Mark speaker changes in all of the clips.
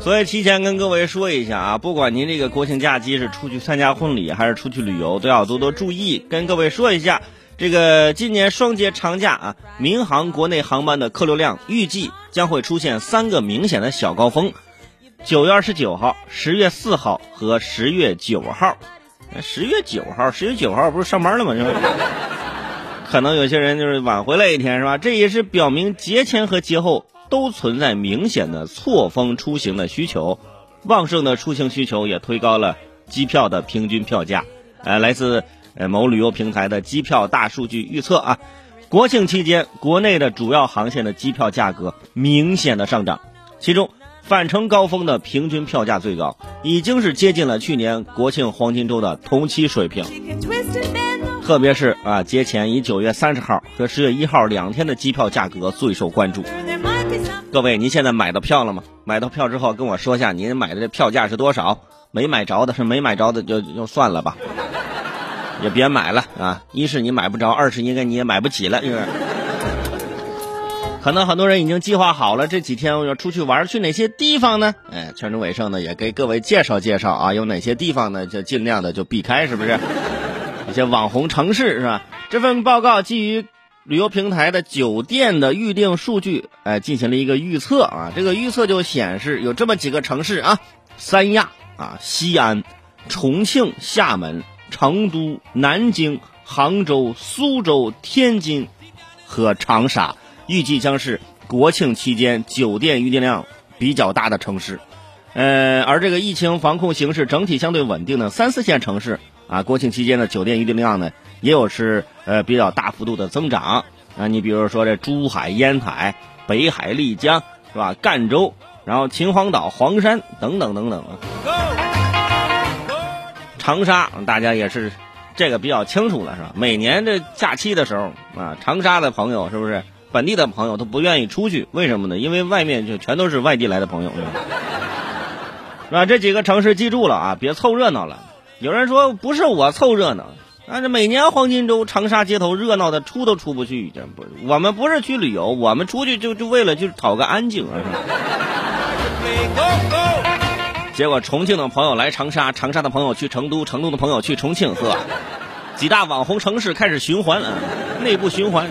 Speaker 1: 所以提前跟各位说一下啊，不管您这个国庆假期是出去参加婚礼还是出去旅游，都要多多注意。跟各位说一下，这个今年双节长假啊，民航国内航班的客流量预计将会出现三个明显的小高峰：九月二十九号、十月四号和十月九号。十月九号，十月九号不是上班了吗？是？可能有些人就是晚回来一天，是吧？这也是表明节前和节后都存在明显的错峰出行的需求，旺盛的出行需求也推高了机票的平均票价。呃，来自呃某旅游平台的机票大数据预测啊，国庆期间国内的主要航线的机票价格明显的上涨，其中返程高峰的平均票价最高，已经是接近了去年国庆黄金周的同期水平。特别是啊，节前以九月三十号和十月一号两天的机票价格最受关注。各位，您现在买到票了吗？买到票之后跟我说一下您买的这票价是多少？没买着的是没买着的就就算了吧，也别买了啊！一是你买不着，二是应该你也买不起了，因为？可能很多人已经计划好了这几天我要出去玩，去哪些地方呢？哎，全州伟盛呢也给各位介绍介绍啊，有哪些地方呢就尽量的就避开，是不是？一些网红城市是吧？这份报告基于旅游平台的酒店的预订数据，哎，进行了一个预测啊。这个预测就显示有这么几个城市啊：三亚啊、西安、重庆、厦门、成都、南京、杭州、苏州、天津和长沙，预计将是国庆期间酒店预订量比较大的城市。呃，而这个疫情防控形势整体相对稳定的三四线城市。啊，国庆期间的酒店预订量呢，也有是呃比较大幅度的增长啊。你比如说这珠海、烟台、北海、丽江是吧？赣州，然后秦皇岛、黄山等等等等。长沙，大家也是这个比较清楚了是吧？每年这假期的时候啊，长沙的朋友是不是本地的朋友都不愿意出去？为什么呢？因为外面就全都是外地来的朋友，是吧？这几个城市记住了啊，别凑热闹了。有人说不是我凑热闹，但是每年黄金周长沙街头热闹的出都出不去，这不，我们不是去旅游，我们出去就就为了就讨个安静。结果重庆的朋友来长沙，长沙的朋友去成都，成都的朋友去重庆，呵，几大网红城市开始循环了，内部循环。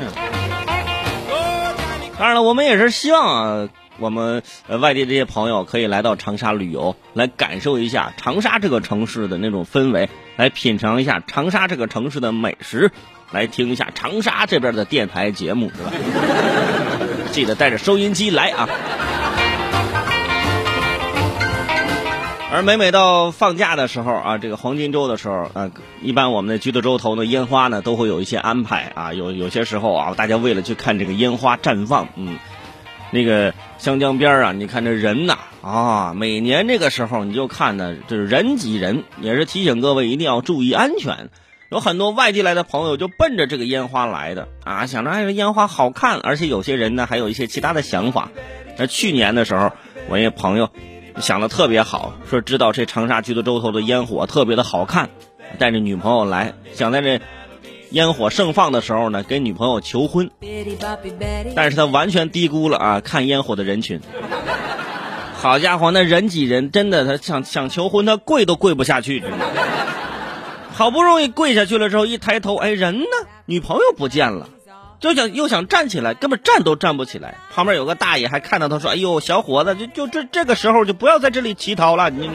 Speaker 1: 当然了，我们也是希望啊。我们呃外地这些朋友可以来到长沙旅游，来感受一下长沙这个城市的那种氛围，来品尝一下长沙这个城市的美食，来听一下长沙这边的电台节目，是吧？记得带着收音机来啊！而每每到放假的时候啊，这个黄金周的时候啊，一般我们的橘子洲头的烟花呢都会有一些安排啊，有有些时候啊，大家为了去看这个烟花绽放，嗯。那个湘江边啊，你看这人呐啊，每年这个时候你就看呢，就是人挤人，也是提醒各位一定要注意安全。有很多外地来的朋友就奔着这个烟花来的啊，想着哎，烟花好看，而且有些人呢还有一些其他的想法。那去年的时候，我一个朋友想的特别好，说知道这长沙橘子洲头的烟火特别的好看，带着女朋友来，想在这。烟火盛放的时候呢，给女朋友求婚，但是他完全低估了啊看烟火的人群。好家伙，那人挤人，真的，他想想求婚，他跪都跪不下去。好不容易跪下去了之后，一抬头，哎，人呢？女朋友不见了，就想又想站起来，根本站都站不起来。旁边有个大爷还看到他说：“哎呦，小伙子，就就这这个时候就不要在这里乞讨了。”你。